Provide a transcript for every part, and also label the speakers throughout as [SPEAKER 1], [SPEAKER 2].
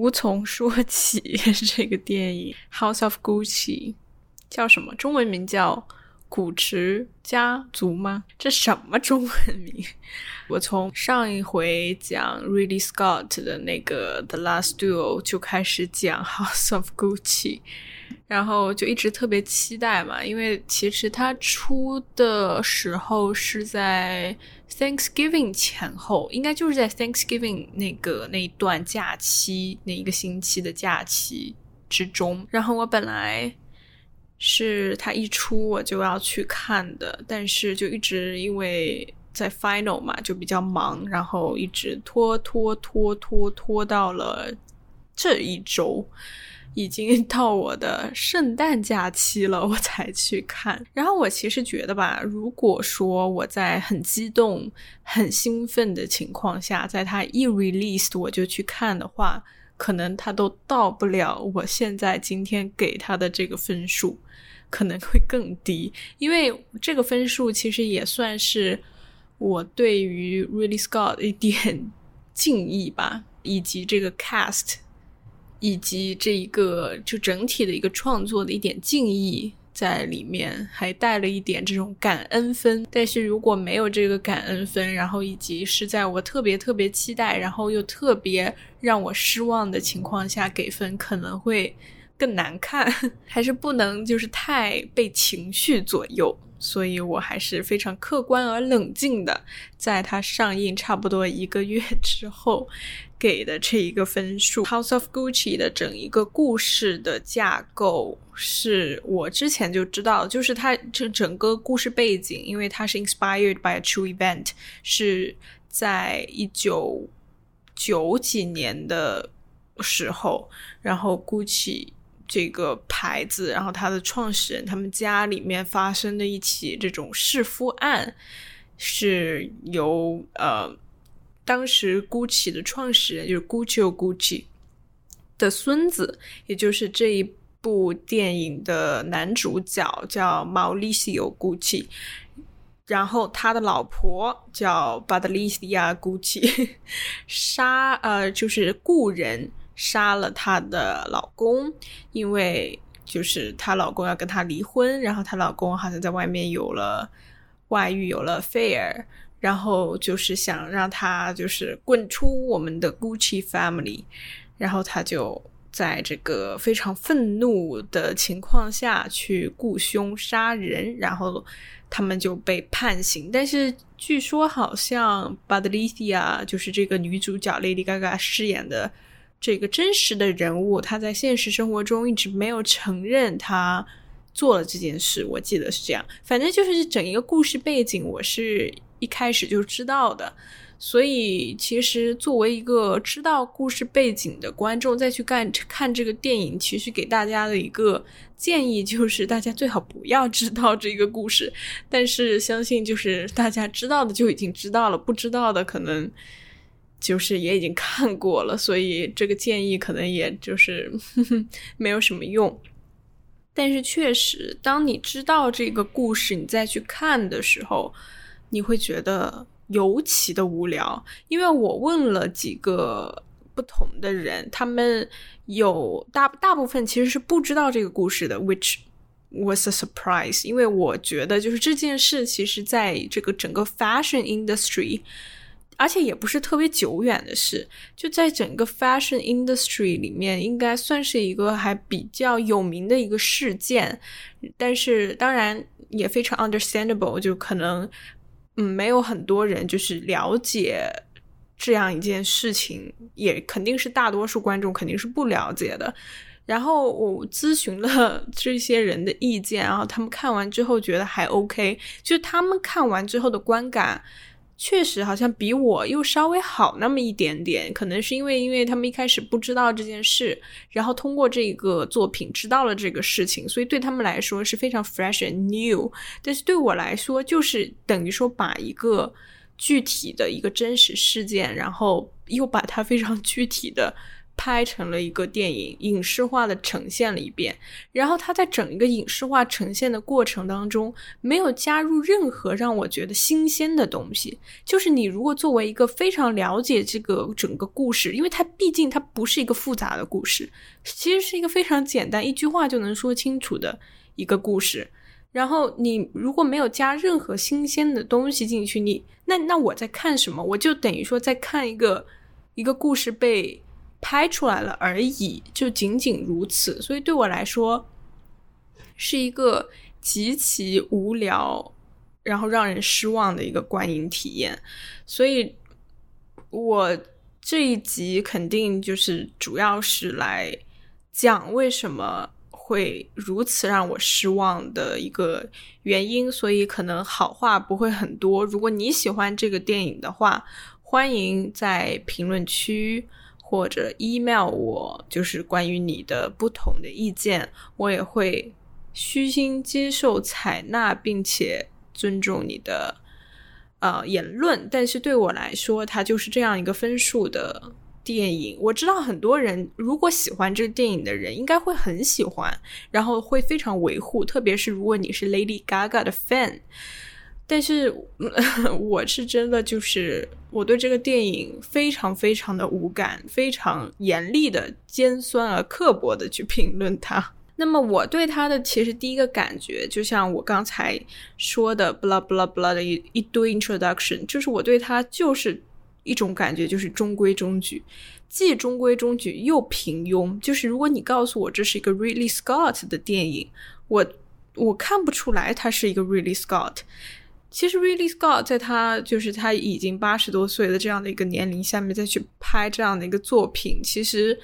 [SPEAKER 1] 无从说起。这个电影《House of Gucci》叫什么？中文名叫《古驰家族》吗？这什么中文名？我从上一回讲 Ridley Scott 的那个《The Last Duel》就开始讲《House of Gucci》。然后就一直特别期待嘛，因为其实它出的时候是在 Thanksgiving 前后，应该就是在 Thanksgiving 那个那一段假期那一个星期的假期之中。然后我本来是它一出我就要去看的，但是就一直因为在 Final 嘛，就比较忙，然后一直拖拖拖拖拖到了这一周。已经 到我的圣诞假期了，我才去看。然后我其实觉得吧，如果说我在很激动、很兴奋的情况下，在它一 released 我就去看的话，可能它都到不了我现在今天给它的这个分数，可能会更低。因为这个分数其实也算是我对于 Really Scott 一点 敬意吧，以及这个 cast。以及这一个就整体的一个创作的一点敬意在里面，还带了一点这种感恩分。但是如果没有这个感恩分，然后以及是在我特别特别期待，然后又特别让我失望的情况下给分，可能会更难看。还是不能就是太被情绪左右。所以我还是非常客观而冷静的，在它上映差不多一个月之后。给的这一个分数，《House of Gucci》的整一个故事的架构是我之前就知道，就是它这整个故事背景，因为它是 inspired by a true event，是在一九九几年的时候，然后 Gucci 这个牌子，然后它的创始人他们家里面发生的一起这种弑夫案，是由呃。当时 GUCCI 的创始人就是 Guccio Gucci 的孙子，也就是这一部电影的男主角叫 Mauricio Gucci，然后他的老婆叫巴德利西亚 Gucci，杀呃就是故人杀了她的老公，因为就是她老公要跟她离婚，然后她老公好像在外面有了外遇，有了 affair。然后就是想让他就是滚出我们的 Gucci family，然后他就在这个非常愤怒的情况下去雇凶杀人，然后他们就被判刑。但是据说好像 Badlicia 就是这个女主角 Lady Gaga 饰演的这个真实的人物，他在现实生活中一直没有承认他做了这件事。我记得是这样，反正就是整一个故事背景，我是。一开始就知道的，所以其实作为一个知道故事背景的观众，再去看看这个电影，其实给大家的一个建议就是，大家最好不要知道这个故事。但是相信就是大家知道的就已经知道了，不知道的可能就是也已经看过了，所以这个建议可能也就是 没有什么用。但是确实，当你知道这个故事，你再去看的时候。你会觉得尤其的无聊，因为我问了几个不同的人，他们有大大部分其实是不知道这个故事的，which was a surprise。因为我觉得就是这件事，其实在这个整个 fashion industry，而且也不是特别久远的事，就在整个 fashion industry 里面，应该算是一个还比较有名的一个事件。但是当然也非常 understandable，就可能。嗯，没有很多人就是了解这样一件事情，也肯定是大多数观众肯定是不了解的。然后我咨询了这些人的意见，然后他们看完之后觉得还 OK，就他们看完之后的观感。确实好像比我又稍微好那么一点点，可能是因为因为他们一开始不知道这件事，然后通过这个作品知道了这个事情，所以对他们来说是非常 fresh and new。但是对我来说，就是等于说把一个具体的一个真实事件，然后又把它非常具体的拍成了一个电影，影视化的呈现了一遍。然后他在整一个影视化呈现的过程当中，没有加入任何让我觉得新鲜的东西。就是你如果作为一个非常了解这个整个故事，因为它毕竟它不是一个复杂的故事，其实是一个非常简单，一句话就能说清楚的一个故事。然后你如果没有加任何新鲜的东西进去，你那那我在看什么？我就等于说在看一个一个故事被拍出来了而已，就仅仅如此。所以对我来说，是一个极其无聊，然后让人失望的一个观影体验。所以，我这一集肯定就是主要是来讲为什么。会如此让我失望的一个原因，所以可能好话不会很多。如果你喜欢这个电影的话，欢迎在评论区或者 email 我，就是关于你的不同的意见，我也会虚心接受、采纳，并且尊重你的呃言论。但是对我来说，它就是这样一个分数的。电影我知道很多人如果喜欢这个电影的人应该会很喜欢，然后会非常维护，特别是如果你是 Lady Gaga 的 fan。但是 我是真的就是我对这个电影非常非常的无感，非常严厉的尖酸而刻薄的去评论它。那么我对它的其实第一个感觉，就像我刚才说的 blah blah blah 的一一堆 introduction，就是我对它就是。一种感觉就是中规中矩，既中规中矩又平庸。就是如果你告诉我这是一个 Ridley Scott 的电影，我我看不出来他是一个 Ridley Scott。其实 Ridley Scott 在他就是他已经八十多岁的这样的一个年龄下面再去拍这样的一个作品，其实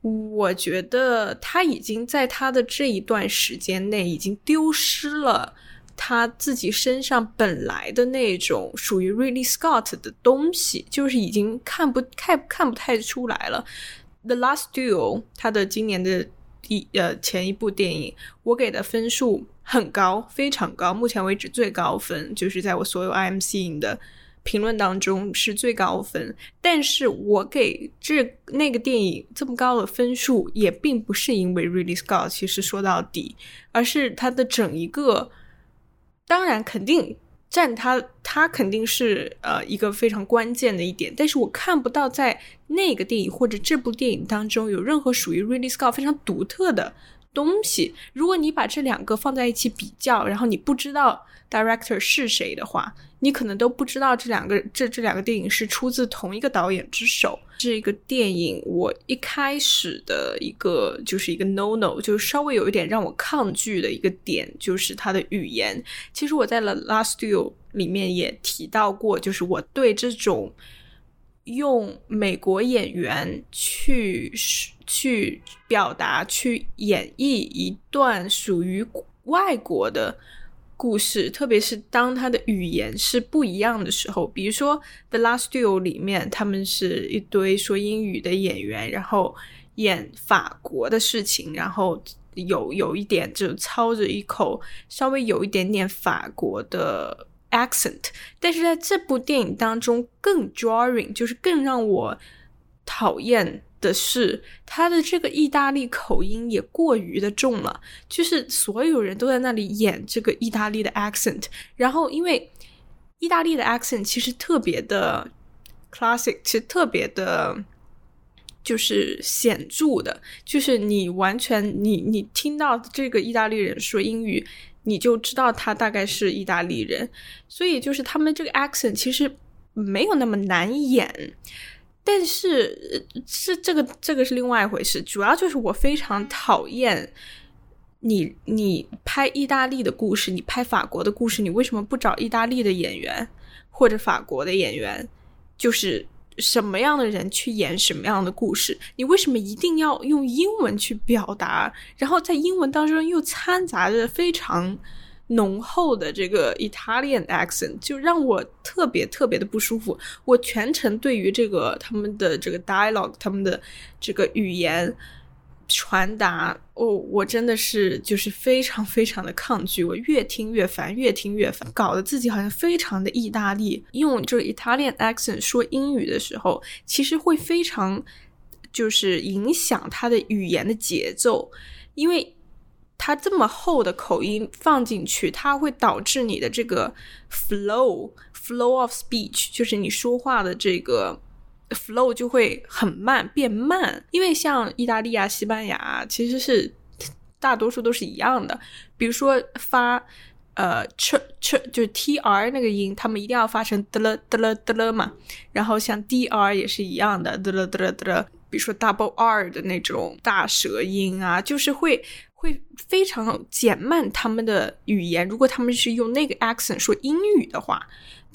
[SPEAKER 1] 我觉得他已经在他的这一段时间内已经丢失了。他自己身上本来的那种属于 Ridley Scott 的东西，就是已经看不看看不太出来了。The Last Duel，他的今年的第呃前一部电影，我给的分数很高，非常高，目前为止最高分，就是在我所有 IMC 的评论当中是最高分。但是我给这那个电影这么高的分数，也并不是因为 Ridley Scott，其实说到底，而是他的整一个。当然，肯定占他，他肯定是呃一个非常关键的一点。但是我看不到在那个电影或者这部电影当中有任何属于 Ridley Scott 非常独特的东西。如果你把这两个放在一起比较，然后你不知道 director 是谁的话。你可能都不知道这两个这这两个电影是出自同一个导演之手。这个电影我一开始的一个就是一个 no no，就稍微有一点让我抗拒的一个点，就是它的语言。其实我在《了 Last Duel》里面也提到过，就是我对这种用美国演员去去表达、去演绎一段属于外国的。故事，特别是当他的语言是不一样的时候，比如说《The Last Duel》里面，他们是一堆说英语的演员，然后演法国的事情，然后有有一点就操着一口稍微有一点点法国的 accent，但是在这部电影当中更 drawing，就是更让我讨厌。的是他的这个意大利口音也过于的重了，就是所有人都在那里演这个意大利的 accent，然后因为意大利的 accent 其实特别的 classic，其实特别的，就是显著的，就是你完全你你听到这个意大利人说英语，你就知道他大概是意大利人，所以就是他们这个 accent 其实没有那么难演。但是，是这个这个是另外一回事。主要就是我非常讨厌你，你拍意大利的故事，你拍法国的故事，你为什么不找意大利的演员或者法国的演员？就是什么样的人去演什么样的故事？你为什么一定要用英文去表达？然后在英文当中又掺杂着非常。浓厚的这个 Italian accent 就让我特别特别的不舒服。我全程对于这个他们的这个 dialogue，他们的这个语言传达，哦，我真的是就是非常非常的抗拒。我越听越烦，越听越烦，搞得自己好像非常的意大利。用这个 Italian accent 说英语的时候，其实会非常。就是影响他的语言的节奏，因为它这么厚的口音放进去，它会导致你的这个 flow flow of speech，就是你说话的这个 flow 就会很慢变慢。因为像意大利啊、西班牙，其实是大多数都是一样的，比如说发。呃，ch ch 就是 t r 那个音，他们一定要发成的了的了的了嘛。然后像 d r 也是一样的的了的了的了。比如说 double r 的那种大舌音啊，就是会会非常减慢他们的语言。如果他们是用那个 accent 说英语的话。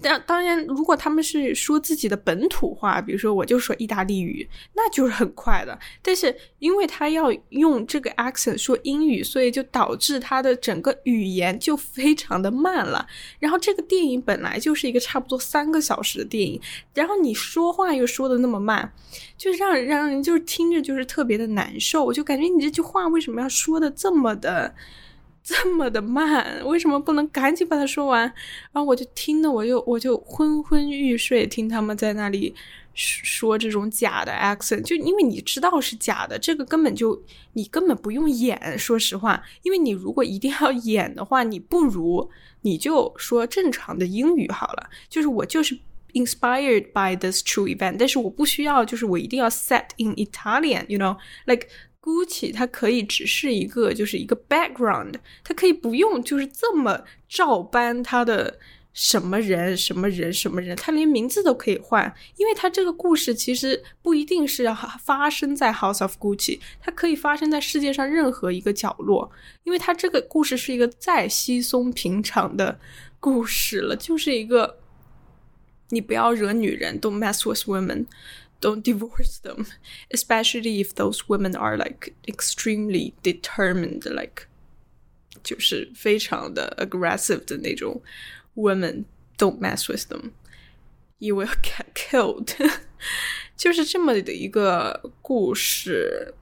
[SPEAKER 1] 当当然，如果他们是说自己的本土话，比如说我就说意大利语，那就是很快的。但是因为他要用这个 accent 说英语，所以就导致他的整个语言就非常的慢了。然后这个电影本来就是一个差不多三个小时的电影，然后你说话又说的那么慢，就让让人就是听着就是特别的难受，我就感觉你这句话为什么要说的这么的。这么的慢，为什么不能赶紧把它说完？然后我就听的，我就我就昏昏欲睡，听他们在那里说这种假的 accent，就因为你知道是假的，这个根本就你根本不用演。说实话，因为你如果一定要演的话，你不如你就说正常的英语好了。就是我就是 inspired by this true event，但是我不需要，就是我一定要 set in Italian，you know，like。Gucci 它可以只是一个，就是一个 background，它可以不用就是这么照搬它的什么人什么人什么人，它连名字都可以换，因为它这个故事其实不一定是要发生在 House of Gucci，它可以发生在世界上任何一个角落，因为它这个故事是一个再稀松平常的故事了，就是一个你不要惹女人，Don't mess with women。don't divorce them, especially if those women are like extremely determined, like 就是非常的 aggressive 的那种 women. Don't mess with them. You will get killed. 就是这么的一个故事，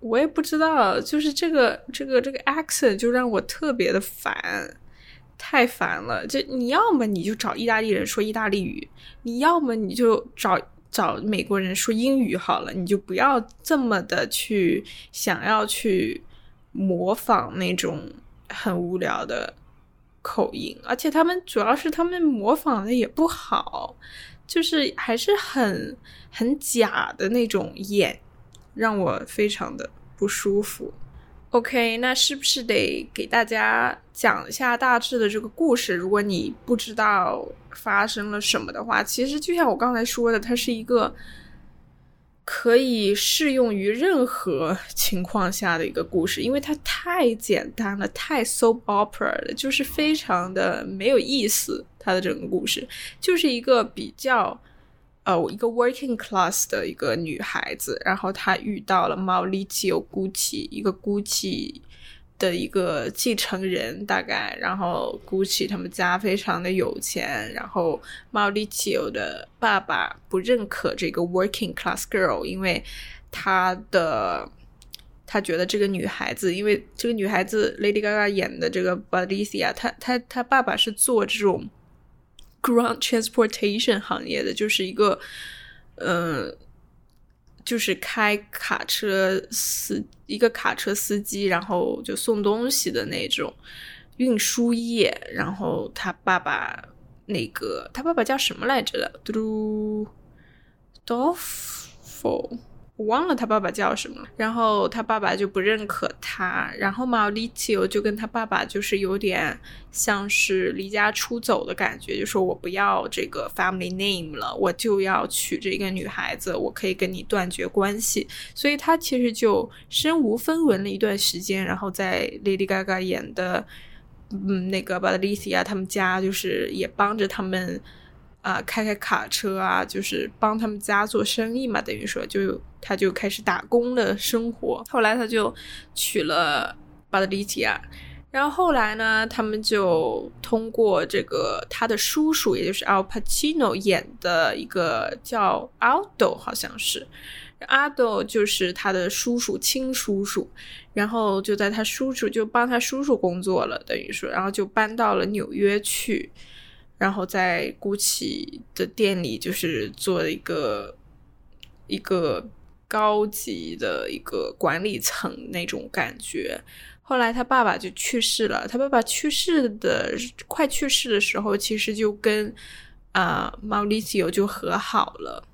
[SPEAKER 1] 我也不知道，就是这个这个这个 accent 就让我特别的烦，太烦了。就你要么你就找意大利人说意大利语，你要么你就找 找美国人说英语好了，你就不要这么的去想要去模仿那种很无聊的口音，而且他们主要是他们模仿的也不好，就是还是很很假的那种演，让我非常的不舒服。OK，那是不是得给大家讲一下大致的这个故事？如果你不知道发生了什么的话，其实就像我刚才说的，它是一个可以适用于任何 情况下的一个故事，因为它太简单了，太 soap opera 了，就是非常的没有意思。它的整个故事就是一个比较。呃，一个 working class 的一个女孩子，然后她遇到了毛利奇有 Gucci 一个 Gucci 的一个继承人，大概，然后 Gucci 他们家非常的有钱，然后毛利奇有的爸爸不认可这个 working class girl，因为他的他觉得这个女孩子，因为这个女孩子 Lady Gaga 演的这个 b a d i c i a 她她她爸爸是做这种。Ground transportation 行业的就是一个，嗯，就是开卡车司一个卡车司机，然后就送东西的那种运输业。然后他爸爸那个，他爸爸叫什么来着的？嘟嘟，Dolph。我忘了他爸爸叫什么，然后他爸爸就不认可他，然后毛利奇欧就跟他爸爸就是有点像是离家出走的感觉，就说我不要这个 family name 了，我就要娶这个女孩子，我可以跟你断绝关系，所以他其实就身无分文了一段时间，然后在 Lady Gaga 演的，嗯，那个 Patricia 他们家就是也帮着他们。啊，开开卡车啊，就是帮他们家做生意嘛，等于说就他就开始打工的生活。后来他就娶了巴德里提亚，然后后来呢，他们就通过这个他的叔叔，也就是 Al Pacino 演的一个叫 Aldo，好像是 Aldo，就是他的叔叔亲叔叔，然后就在他叔叔就帮他叔叔工作了，等于说，然后就搬到了纽约去。然后在 GUCCI 的店里，就是做一个一个高级的一个管理层那种感觉。后来他爸爸就去世了，他爸爸去世的快去世的时候，其实就跟啊 Mauricio 就和好了。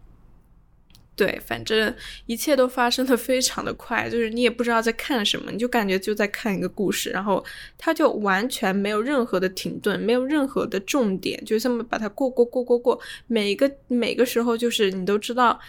[SPEAKER 1] 对，反正一切都发生的非常的快，就是你也不知道在看什么，你就感觉就在看一个故事，然后他就完全没有任何的停顿，没有任何的重点，就这么把它过过过过过，每一个每个时候就是你都知道。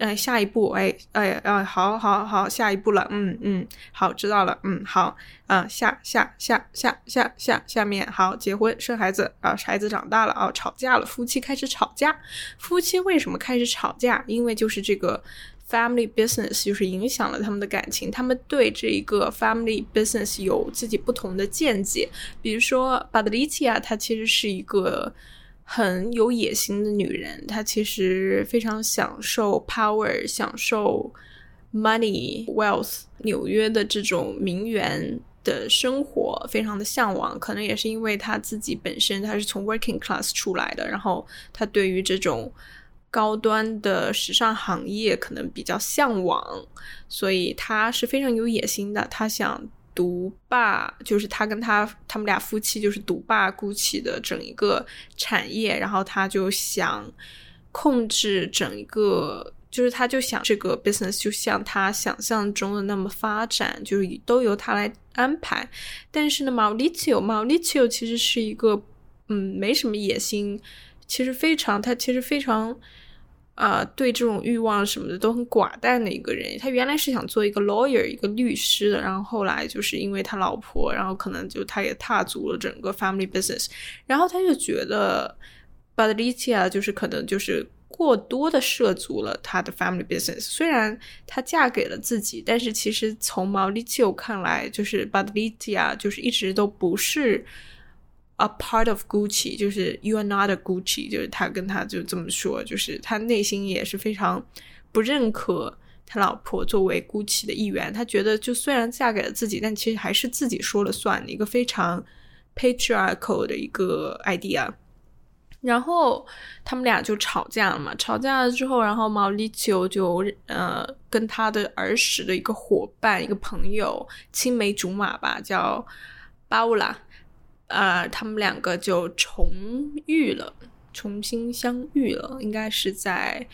[SPEAKER 1] 哎，下一步，哎，哎，哎，好，好，好，下一步了，嗯，嗯，好，知道了，嗯，好，啊，下，下，下，下，下，下，下面，好，结婚，生孩子，啊，孩子长大了，啊，吵架了，夫妻开始吵架，夫妻为什么开始吵架？因为就是这个 family business 就是影响了他们的感情，他们对这一个 family business 有自己不同的见解，比如说 Badricia，她其实是一个。很有野心的女人，她其实非常享受 power，享受 money wealth，纽约的这种名媛的生活，非常的向往。可能也是因为她自己本身她是从 working class 出来的，然后她对于这种高端的时尚行业可能比较向往，所以她是非常有野心的。她想。独霸就是他跟他他们俩夫妻就是独霸 GUCCI 的整一个产业，然后他就想控制整一个，就是他就想这个 business 就像他想象中的那么发展，就是都由他来安排。但是呢，Mauricio Mauricio 其实是一个嗯没什么野心，其实非常他其实非常。啊，对这种欲望什么的都很寡淡的一个人。他原来是想做一个 lawyer，一个律师的，然后后来就是因为他老婆，然后可能就他也踏足了整个 family business，然后他就觉得 b a d r i c i a 就是可能就是过多的涉足了他的 family business。虽然她嫁给了自己，但是其实从毛利丘看来，就是 b a d r i c i a 就是一直都不是。A part of Gucci，就是 You are not a Gucci，就是他跟他就这么说，就是他内心也是非常不认可他老婆作为 Gucci 的一员。他觉得，就虽然嫁给了自己，但其实还是自己说了算的一个非常 patriarchal 的一个 idea。然后他们俩就吵架了嘛，吵架了之后，然后毛利秋就呃跟他的儿时的一个伙伴、一个朋友、青梅竹马吧，叫巴乌拉。呃，他们两个就重遇了，重新相遇了，应该是在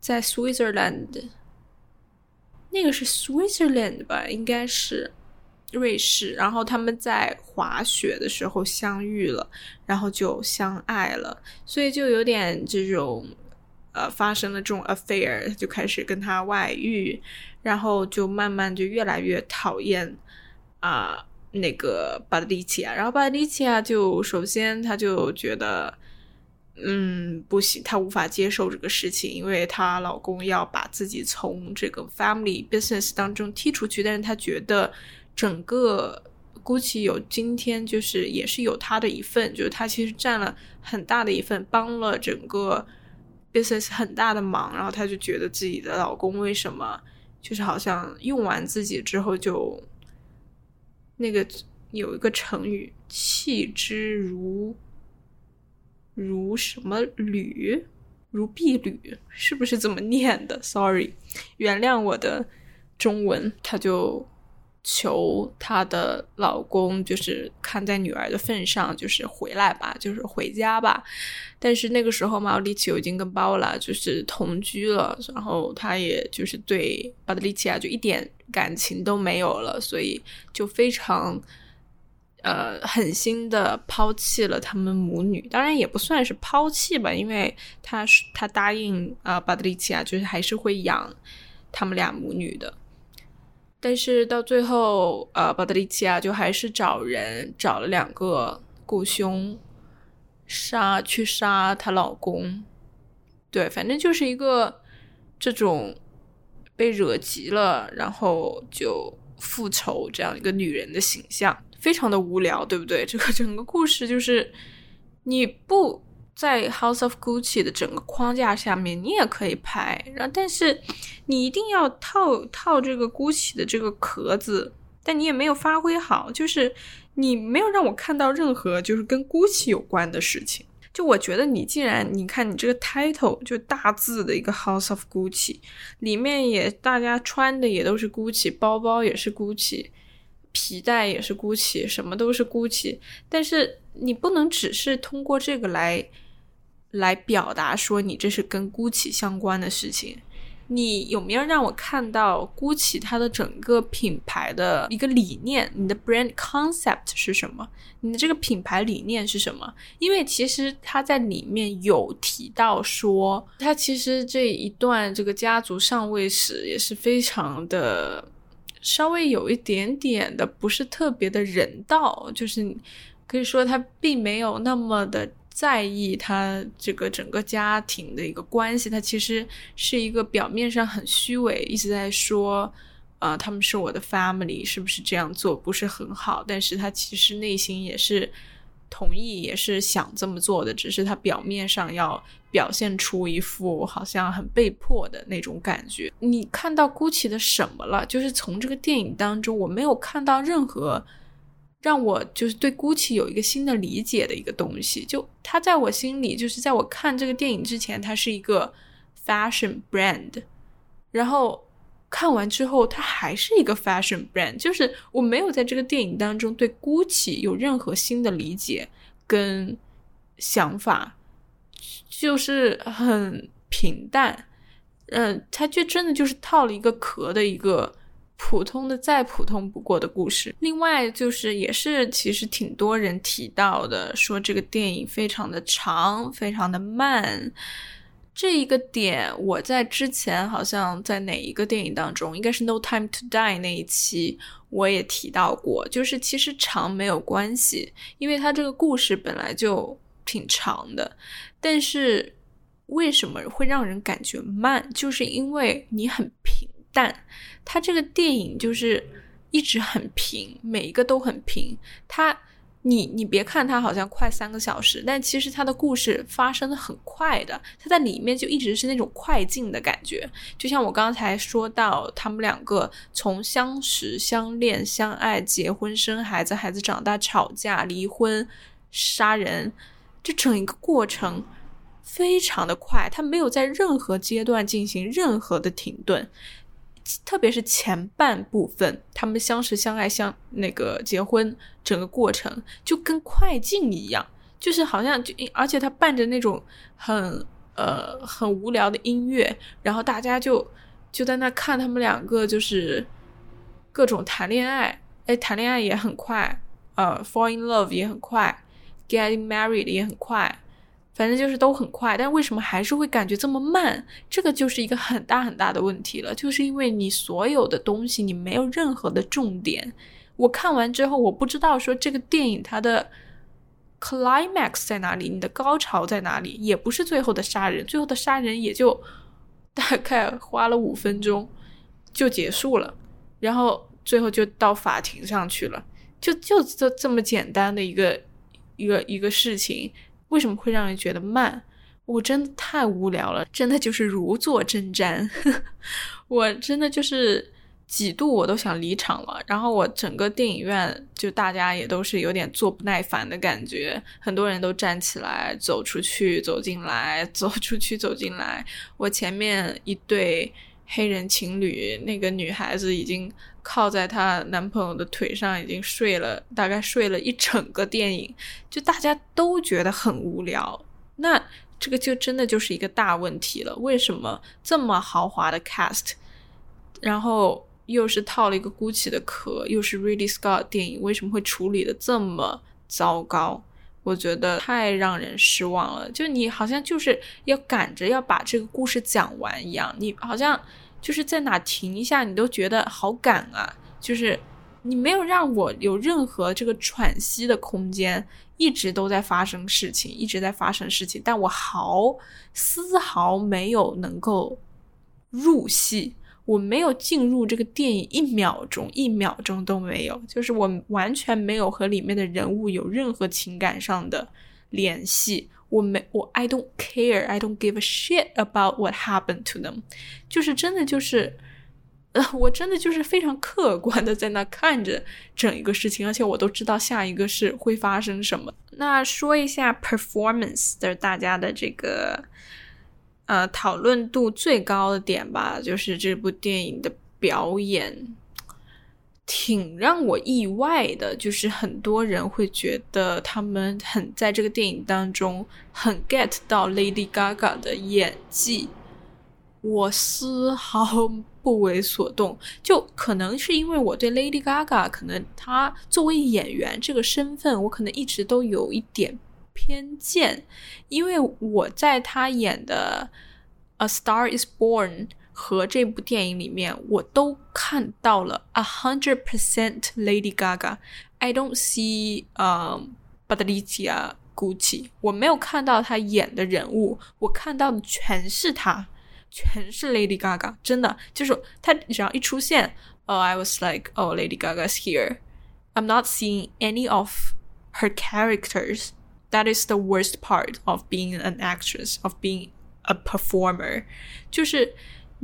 [SPEAKER 1] 在 Switzerland，那个是 Switzerland 吧，应该是瑞士。然后他们在滑雪的时候相遇了，然后就相爱了，所以就有点这种呃发生了这种 affair，就开始跟他外遇，然后就慢慢就越来越讨厌啊。那个巴德利奇亚，然后巴德利奇亚就首先他就觉得，嗯，不行，她无法接受这个事情，因为她老公要把自己从这个 family business 当中踢出去，但是她觉得整个 GUCCI 有今天就是也是有她的一份，就是她其实占了很大的一份，帮了整个 business 很大的忙，然后她就觉得自己的老公为什么就是好像用完自己之后就。那个有一个成语“弃之如如什么履，如敝履”，是不是这么念的？Sorry，原谅我的中文。他就求她的老公，就是看在女儿的份上，就是回来吧，就是回家吧。但是那个时候嘛，利奇已经跟包拉就是同居了，然后他也就是对巴德利奇亚就一点。感情都没有了，所以就非常，呃，狠心的抛弃了他们母女。当然也不算是抛弃吧，因为他是他答应啊，巴德里奇亚就是还是会养他们俩母女的。但是到最后，呃，巴德里奇亚就还是找人找了两个雇凶杀去杀她老公。对，反正就是一个这种。被惹急了，然后就复仇这样一个女人的形象，非常的无聊，对不对？这个整个故事就是你不在 House of Gucci 的整个框架下面，你也可以拍，然后但是你一定要套套这个 Gucci 的这个壳子，但你也没有发挥好，就是你没有让我看到任何就是跟 Gucci 有关的事情。就我觉得你既然你看你这个 title 就大字的一个 House of Gucci，里面也大家穿的也都是 Gucci，包包也是 Gucci，皮带也是 Gucci，什么都是 Gucci，但是你不能只是通过这个来来表达说你这是跟 Gucci 相关的事情。你有没有让我看到 GUCCI 它的整个品牌的一个理念？你的 brand concept 是什么？你的这个品牌理念是什么？因为其实他在里面有提到说，他其实这一段这个家族上位史也是非常的，稍微有一点点的不是特别的人道，就是可以说他并没有那么的。在意他这个整个家庭的一个关系，他其实是一个表面上很虚伪，一直在说，呃，他们是我的 family，是不是这样做不是很好？但是他其实内心也是同意，也是想这么做的，只是他表面上要表现出一副好像很被迫的那种感觉。你看到 GUCCI 的什么了？就是从这个电影当中，我没有看到任何。让我就是对 GUCCI 有一个新的理解的一个东西，就它在我心里，就是在我看这个电影之前，它是一个 fashion brand，然后看完之后，它还是一个 fashion brand，就是我没有在这个电影当中对 GUCCI 有任何新的理解跟想法，就是很平淡，嗯，它就真的就是套了一个壳的一个。普通的再普通不过的故事。另外就是，也是其实挺多人提到的，说这个电影非常的长，非常的慢。这一个点，我在之前好像在哪一个电影当中，应该是《No Time to Die》那一期，我也提到过。就是其实长没有关系，因为它这个故事本来就挺长的。但是为什么会让人感觉慢？就是因为你很平。淡它这个电影就是一直很平，每一个都很平。它，你你别看它好像快三个小时，但其实它的故事发生的很快的。它在里面就一直是那种快进的感觉。就像我刚才说到，他们两个从相识、相恋、相爱、结婚、生孩子、孩子长大、吵架、离婚、杀人，这整一个过程非常的快，它没有在任何阶段进行任何的停顿。特别是前半部分，他们相识、相爱、相那个结婚，整个过程就跟快进一样，就是好像就，而且他伴着那种很呃很无聊的音乐，然后大家就就在那看他们两个就是各种谈恋爱，哎，谈恋爱也很快，呃，fall in love 也很快，getting married 也很快。反正就是都很快，但为什么还是会感觉这么慢？这个就是一个很大很大的问题了，就是因为你所有的东西你没有任何的重点。我看完之后，我不知道说这个电影它的 climax 在哪里，你的高潮在哪里，也不是最后的杀人，最后的杀人也就大概花了五分钟就结束了，然后最后就到法庭上去了，就就这这么简单的一个一个一个事情。为什么会让人觉得慢？我真的太无聊了，真的就是如坐针毡。我真的就是几度我都想离场了。然后我整个电影院就大家也都是有点坐不耐烦的感觉，很多人都站起来走出去，走进来，走出去，走进来。我前面一对黑人情侣，那个女孩子已经。靠在她男朋友的腿上，已经睡了，大概睡了一整个电影，就大家都觉得很无聊。那这个就真的就是一个大问题了。为什么这么豪华的 cast，然后又是套了一个 GUCCI 的壳，又是 Ridley Scott 电影，为什么会处理的这么糟糕？我觉得太让人失望了。就你好像就是要赶着要把这个故事讲完一样，你好像。就是在哪停一下，你都觉得好赶啊！就是你没有让我有任何这个喘息的空间，一直都在发生事情，一直在发生事情，但我毫丝毫没有能够入戏，我没有进入这个电影一秒钟，一秒钟都没有，就是我完全没有和里面的人物有任何情感上的联系。我没我，I don't care, I don't give a shit about what happened to them，就是真的就是呃，我真的就是非常客观的在那看着整一个事情，而且我都知道下一个是会发生什么。那说一下 performance 的大家的这个呃讨论度最高的点吧，就是这部电影的表演。挺让我意外的，就是很多人会觉得他们很在这个电影当中很 get 到 Lady Gaga 的演技，我丝毫不为所动。就可能是因为我对 Lady Gaga，可能她作为演员这个身份，我可能一直都有一点偏见，因为我在她演的《A Star Is Born》。和这部电影里面，我都看到了 a hundred percent Lady Gaga。I don't see um Patricia Gucci。我没有看到她演的人物，我看到的全是她，全是 Lady Gaga。真的，就是她只要一出现，Oh I was like Oh Lady Gaga's here。I'm not seeing any of her characters. That is the worst part of being an actress, of being a performer. 就是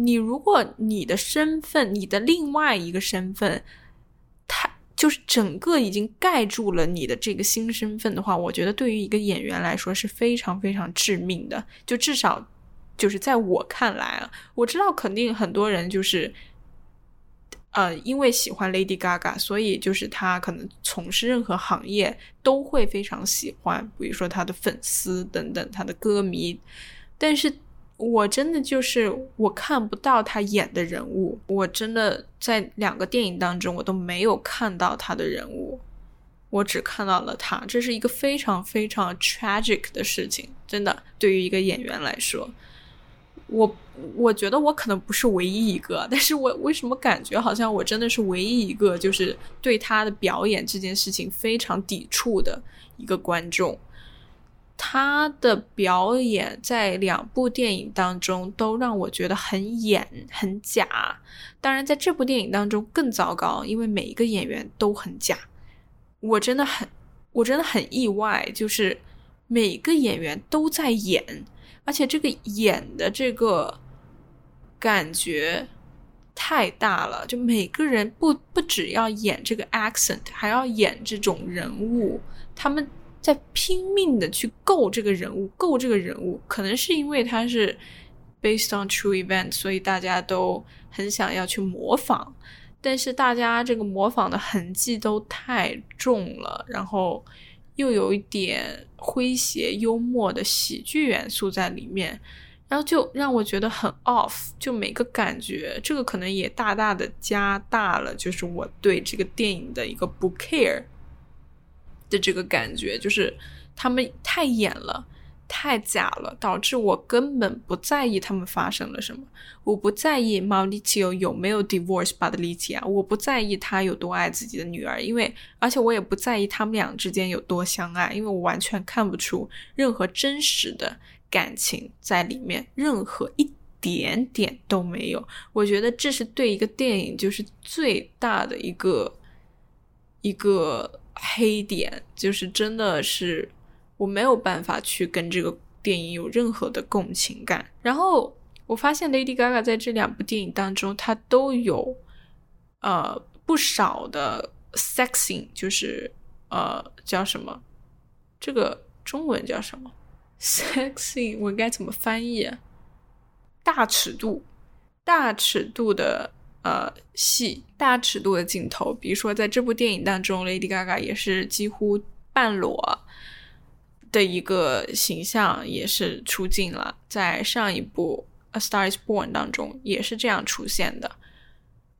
[SPEAKER 1] 你如果你的身份，你的另外一个身份，它就是整个已经盖住了你的这个新身份的话，我觉得对于一个演员来说是非常非常致命的。就至少就是在我看来啊，我知道肯定很多人就是，呃，因为喜欢 Lady Gaga，所以就是他可能从事任何行业都会非常喜欢，比如说他的粉丝等等，他的歌迷，但是。我真的就是我看不到他演的人物，我真的在两个电影当中我都没有看到他的人物，我只看到了他，这是一个非常非常 tragic 的事情，真的对于一个演员来说，我我觉得我可能不是唯一一个，但是我为什么感觉好像我真的是唯一一个，就是对他的表演这件事情非常抵触的一个观众。他的表演在两部电影当中都让我觉得很演很假，当然在这部电影当中更糟糕，因为每一个演员都很假。我真的很，我真的很意外，就是每个演员都在演，而且这个演的这个感觉太大了，就每个人不不只要演这个 accent，还要演这种人物，他们。在拼命的去构这个人物，构这个人物，可能是因为他是 based on true event，所以大家都很想要去模仿。但是大家这个模仿的痕迹都太重了，然后又有一点诙谐幽默的喜剧元素在里面，然后就让我觉得很 off。就每个感觉，这个可能也大大的加大了，就是我对这个电影的一个不 care。的这个感觉就是他们太演了，太假了，导致我根本不在意他们发生了什么。我不在意毛里奇欧有没有 divorce 巴德里奇啊，我不在意他有多爱自己的女儿，因为而且我也不在意他们俩之间有多相爱，因为我完全看不出任何真实的感情在里面，任何一点点都没有。我觉得这是对一个电影就是最大的一个一个。黑点就是真的是我没有办法去跟这个电影有任何的共情感。然后我发现 Lady Gaga 在这两部电影当中，她都有呃不少的 sexing，就是呃叫什么？这个中文叫什么？sexing 我应该怎么翻译？大尺度，大尺度的。呃，戏大尺度的镜头，比如说在这部电影当中，Lady Gaga 也是几乎半裸的一个形象，也是出镜了。在上一部《A Star Is Born》当中也是这样出现的。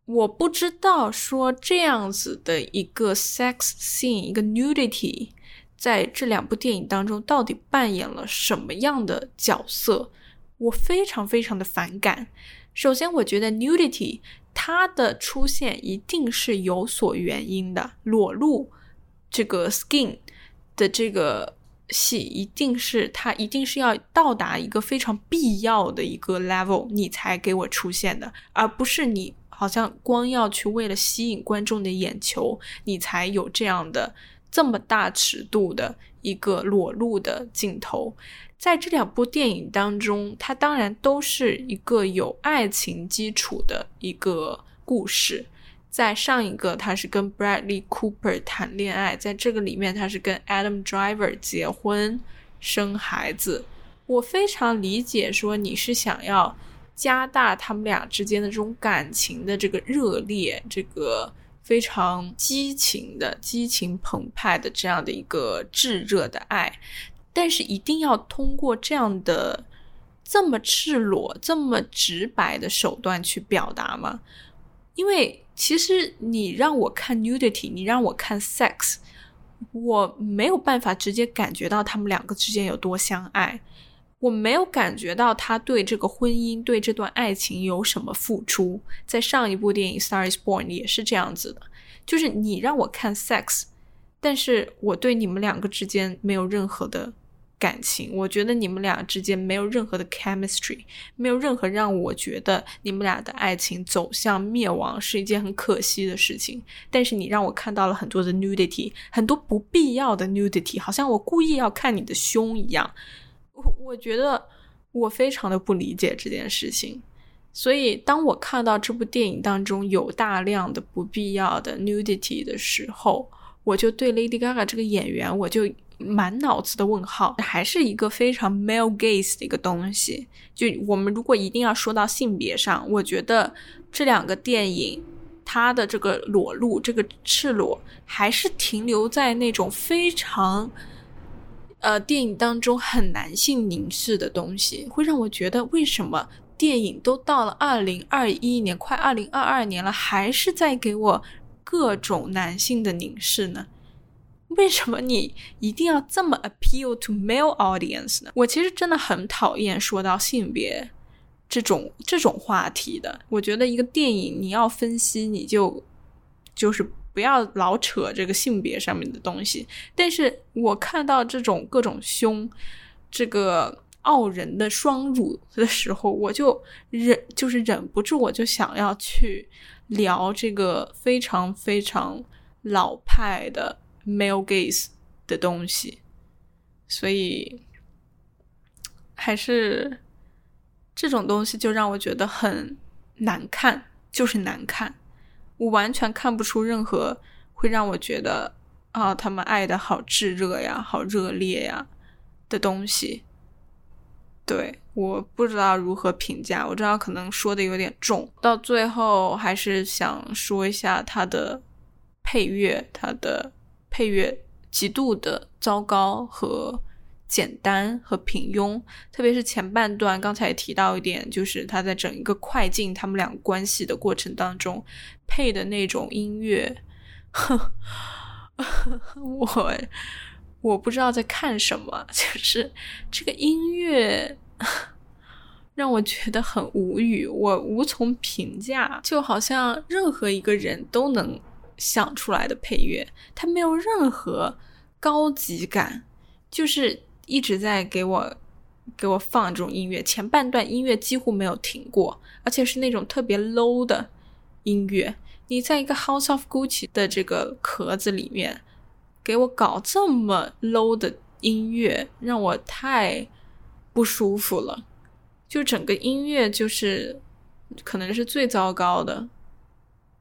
[SPEAKER 1] 我不知道说这样子的一个 sex scene，一个 nudity，在这两部电影当中到底扮演了什么样的角色？我非常非常的反感。首先，我觉得 nudity。它的出现一定是有所原因的，裸露这个 skin 的这个戏，一定是它一定是要到达一个非常必要的一个 level，你才给我出现的，而不是你好像光要去为了吸引观众的眼球，你才有这样的这么大尺度的一个裸露的镜头。在这两部电影当中，它当然都是一个有爱情基础的一个故事。在上一个，他是跟 Bradley Cooper 谈恋爱，在这个里面，他是跟 Adam Driver 结婚生孩子。我非常理解，说你是想要加大他们俩之间的这种感情的这个热烈，这个非常激情的、激情澎湃的这样的一个炙热的爱，但是一定要通过这样的这么赤裸、这么直白的手段去表达吗？因为。其实你让我看 nudity，你让我看 sex，我没有办法直接感觉到他们两个之间有多相爱，我没有感觉到他对这个婚姻、对这段爱情有什么付出。在上一部电影《Star Is Born》也是这样子的，就是你让我看 sex，但是我对你们两个之间没有任何的。感情，我觉得你们俩之间没有任何的 chemistry，没有任何让我觉得你们俩的爱情走向灭亡是一件很可惜的事情。但是你让我看到了很多的 nudity，很多不必要的 nudity，好像我故意要看你的胸一样。我我觉得我非常的不理解这件事情。所以当我看到这部电影当中有大量的不必要的 nudity 的时候，我就对 Lady Gaga 这个演员，我就。满脑子的问号，还是一个非常 male gaze 的一个东西。就我们如果一定要说到性别上，我觉得这两个电影它的这个裸露、这个赤裸，还是停留在那种非常呃电影当中很男性凝视的东西，会让我觉得为什么电影都到了二零二一年，快二零二二年了，还是在给我各种男性的凝视呢？为什么你一定要这么 appeal to male audience 呢？我其实真的很讨厌说到性别这种这种话题的。我觉得一个电影你要分析，你就就是不要老扯这个性别上面的东西。但是我看到这种各种胸，这个傲人的双乳的时候，我就忍就是忍不住，我就想要去聊这个非常非常老派的。Male gaze 的东西，所以还是这种东西就让我觉得很难看，就是难看。我完全看不出任何会让我觉得啊，他们爱的好炙热呀，好热烈呀的东西。对，我不知道如何评价，我知道可能说的有点重。到最后还是想说一下它的配乐，它的。配乐极度的糟糕和简单和平庸，特别是前半段。刚才提到一点，就是他在整一个快进他们俩关系的过程当中配的那种音乐，我我不知道在看什么，就是这个音乐 让我觉得很无语，我无从评价，就好像任何一个人都能。想出来的配乐，它没有任何高级感，就是一直在给我给我放这种音乐。前半段音乐几乎没有停过，而且是那种特别 low 的音乐。你在一个 House of Gucci 的这个壳子里面，给我搞这么 low 的音乐，让我太不舒服了。就整个音乐就是可能是最糟糕的。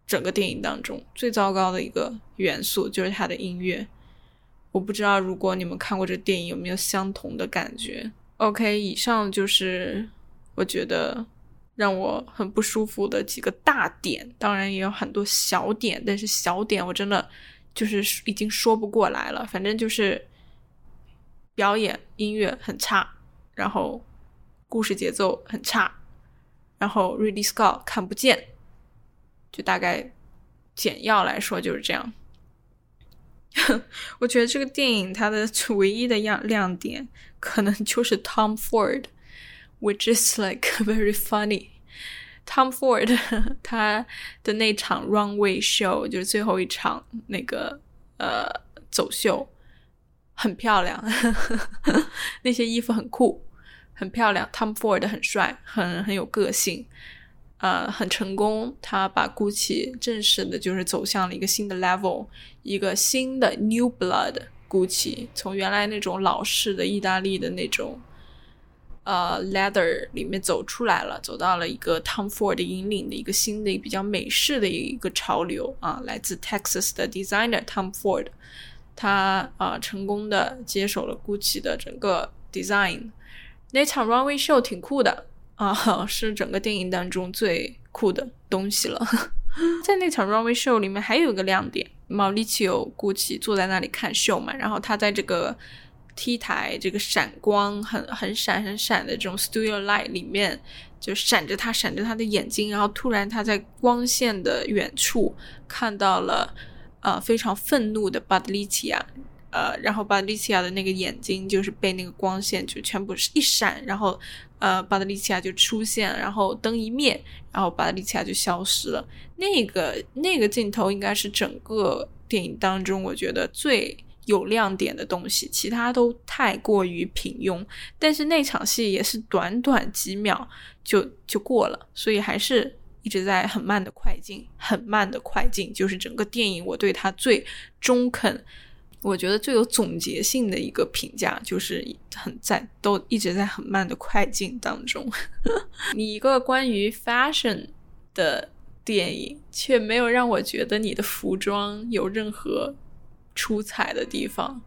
[SPEAKER 1] 整个电影当中最糟糕的一个元素就是它的音乐。我不知道如果你们看过这电影有没有相同的感觉。OK，以上就是我觉得让我很不舒服的几个大点，当然也有很多小点，但是小点我真的就是已经说不过来了。反正就是表演音乐很差，然后故事节奏很差，然后 Ridley Scott 看不见。就大概简要来说就是这样。我觉得这个电影它的 唯一的亮亮点，可能就是 Tom Ford，which is like very funny。Tom Ford 他的那场 runway show 就是最后一场那个呃走秀，很漂亮，那些衣服很酷，很漂亮。Tom Ford 很帅，很很有个性。呃，很成功，他把 Gucci 正式的就是走向了一个新的 level，一个新的 New Blood Gucci，从原来那种老式的意大利的那种，呃 leather 里面走出来了，走到了一个 Tom Ford 引领的一个新的比较美式的一个潮流啊，来自 Texas 的 designer Tom Ford，他啊成功的接手了 Gucci 的整个 design。那场 runway show 挺酷的啊，是整个电影当中最酷的东西了。在那场 runway show 里面还有一个亮点，毛利奇有 Gucci 坐在那里看秀嘛，然后他在这个 T 台这个闪光很很闪很闪的这种 studio light 里面，就闪着他闪着他的眼睛，然后突然他在光线的远处看到了呃非常愤怒的 Badlicia。呃，然后巴德利奇亚的那个眼睛就是被那个光线就全部是一闪，然后呃，巴德利奇亚就出现，然后灯一灭，然后巴德利奇亚就消失了。那个那个镜头应该是整个电影当中我觉得最有亮点的东西，其他都太过于平庸。但是那场戏也是短短几秒就就过了，所以还是一直在很慢的快进，很慢的快进，就是整个电影我对他最中肯。我觉得最有总结性的一个评价就是很在都一直在很慢的快进当中。你一个关于 fashion 的电影，却没有让我觉得你的服装有任何出彩的地方。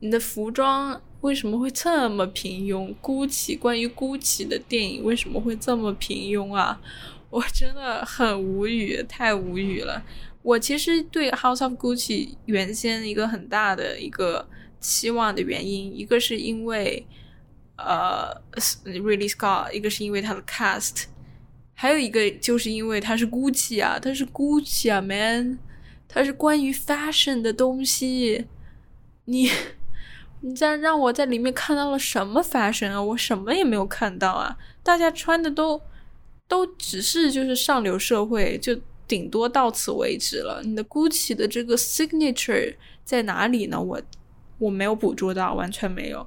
[SPEAKER 1] 你的服装为什么会这么平庸？GUCCI 关于 GUCCI 的电影为什么会这么平庸啊？我真的很无语，太无语了。我其实对 House of Gucci 原先一个很大的一个期望的原因，一个是因为呃 Really Scott，一个是因为他的 cast，还有一个就是因为他是 Gucci 啊，他是 Gucci 啊，man，他是关于 fashion 的东西，你你在让我在里面看到了什么 fashion 啊？我什么也没有看到啊！大家穿的都都只是就是上流社会就。顶多到此为止了。你的 Gucci 的这个 signature 在哪里呢？我我没有捕捉到，完全没有，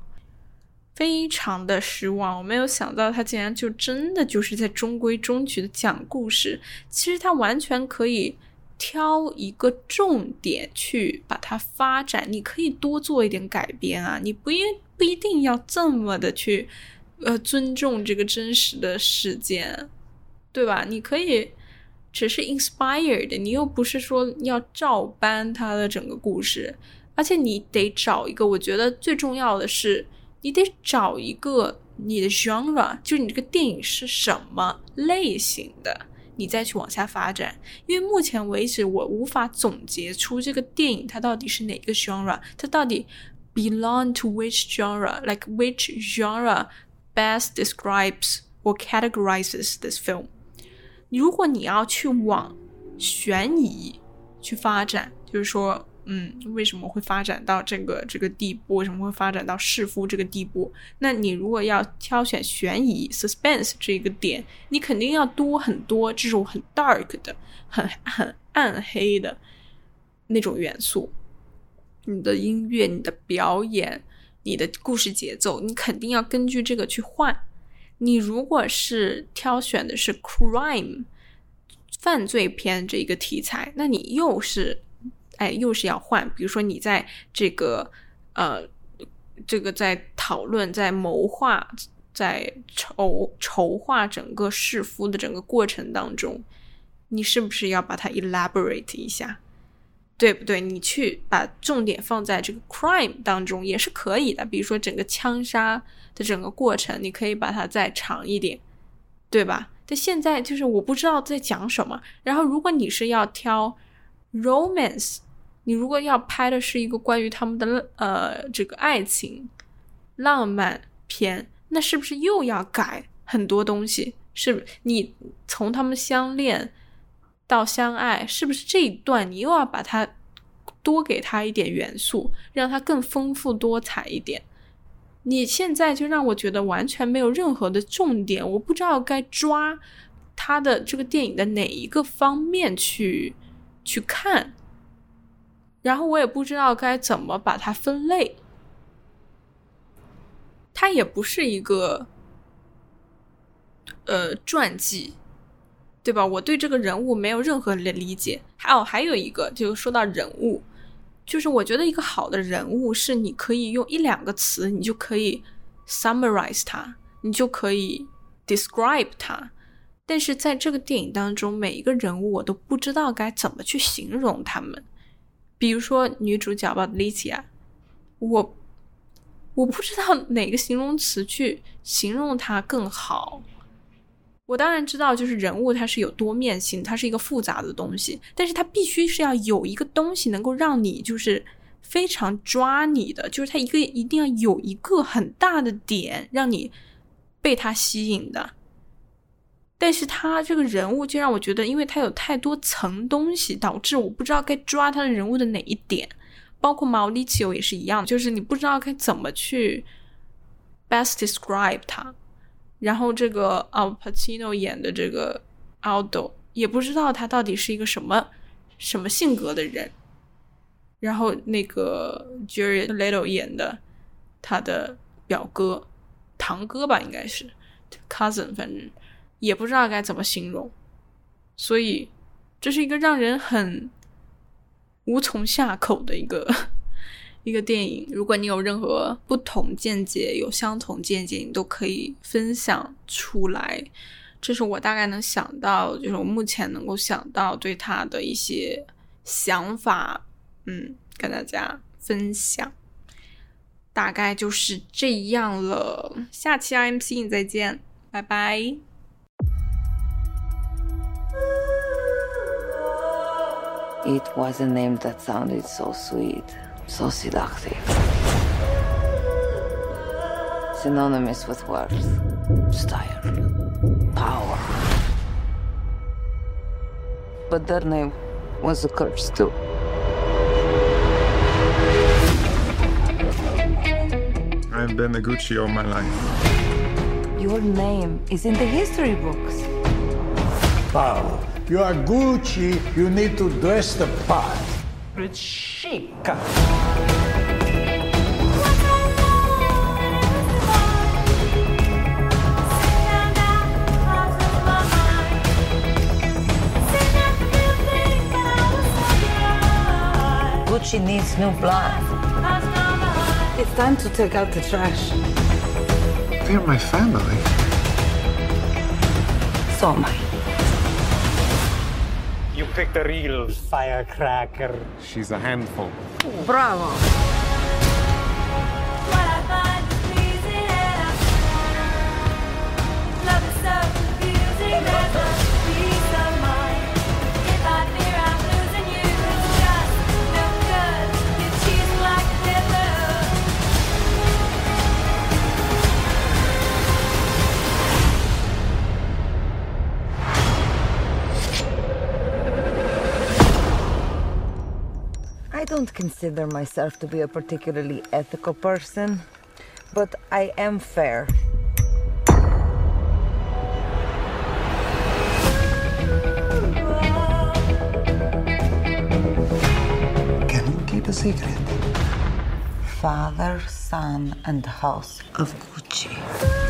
[SPEAKER 1] 非常的失望。我没有想到他竟然就真的就是在中规中矩的讲故事。其实他完全可以挑一个重点去把它发展。你可以多做一点改编啊，你不一不一定要这么的去呃尊重这个真实的事件，对吧？你可以。只是 inspired，你又不是说要照搬他的整个故事，而且你得找一个，我觉得最重要的是，你得找一个你的 genre，就是你这个电影是什么类型的，你再去往下发展。因为目前为止，我无法总结出这个电影它到底是哪个 genre，它到底 belong to which genre，like which genre best describes or categorizes this film。如果你要去往悬疑去发展，就是说，嗯，为什么会发展到这个这个地步？为什么会发展到弑夫这个地步？那你如果要挑选悬疑 suspense 这个点，你肯定要多很多这种很 dark 的、很很暗黑的那种元素。你的音乐、你的表演、你的故事节奏，你肯定要根据这个去换。你如果是挑选的是 crime 犯罪片这一个题材，那你又是，哎，又是要换。比如说，你在这个呃，这个在讨论、在谋划、在筹筹划整个弑夫的整个过程当中，你是不是要把它 elaborate 一下？对不对？你去把重点放在这个 crime 当中也是可以的。比如说整个枪杀的整个过程，你可以把它再长一点，对吧？但现在就是我不知道在讲什么。然后如果你是要挑 romance，你如果要拍的是一个关于他们的呃这个爱情浪漫片，那是不是又要改很多东西？是你从他们相恋。到相爱，是不是这一段你又要把它多给他一点元素，让它更丰富多彩一点？你现在就让我觉得完全没有任何的重点，我不知道该抓他的这个电影的哪一个方面去去看，然后我也不知道该怎么把它分类。它也不是一个呃传记。对吧？我对这个人物没有任何的理解。还有还有一个，就说到人物，就是我觉得一个好的人物是你可以用一两个词，你就可以 summarize 它，你就可以 describe 他。但是在这个电影当中，每一个人物我都不知道该怎么去形容他们。比如说女主角吧，Licia，我我不知道哪个形容词去形容她更好。我当然知道，就是人物它是有多面性，它是一个复杂的东西，但是它必须是要有一个东西能够让你就是非常抓你的，就是它一个一定要有一个很大的点让你被它吸引的。但是他这个人物就让我觉得，因为他有太多层东西，导致我不知道该抓他的人物的哪一点。包括毛利奇欧也是一样，就是你不知道该怎么去 best describe 他。然后这个 Al Pacino 演的这个 Aldo 也不知道他到底是一个什么什么性格的人。然后那个 Jared Leto 演的他的表哥、堂哥吧，应该是 cousin，反正。也不知道该怎么形容，所以这是一个让人很无从下口的一个一个电影。如果你有任何不同见解，有相同见解，你都可以分享出来。这是我大概能想到，就是我目前能够想到对他的一些想法，嗯，跟大家分享。大概就是这样了。下期 IMC 再见，拜拜。
[SPEAKER 2] It was a name that sounded so sweet, so seductive. Synonymous with worth, style, power. But that name was a curse too.
[SPEAKER 3] I've been a Gucci all my life.
[SPEAKER 2] Your name is in the history books.
[SPEAKER 4] Paolo, you are Gucci, you need to dress the part. It's chic.
[SPEAKER 2] Gucci needs new blood.
[SPEAKER 5] It's time to take out the trash.
[SPEAKER 3] They're my family.
[SPEAKER 2] So am I.
[SPEAKER 6] You picked a real firecracker.
[SPEAKER 3] She's a handful.
[SPEAKER 5] Bravo.
[SPEAKER 2] Don't consider myself to be a particularly ethical person, but I am fair.
[SPEAKER 4] Can you keep a secret?
[SPEAKER 2] Father, son, and house of Gucci.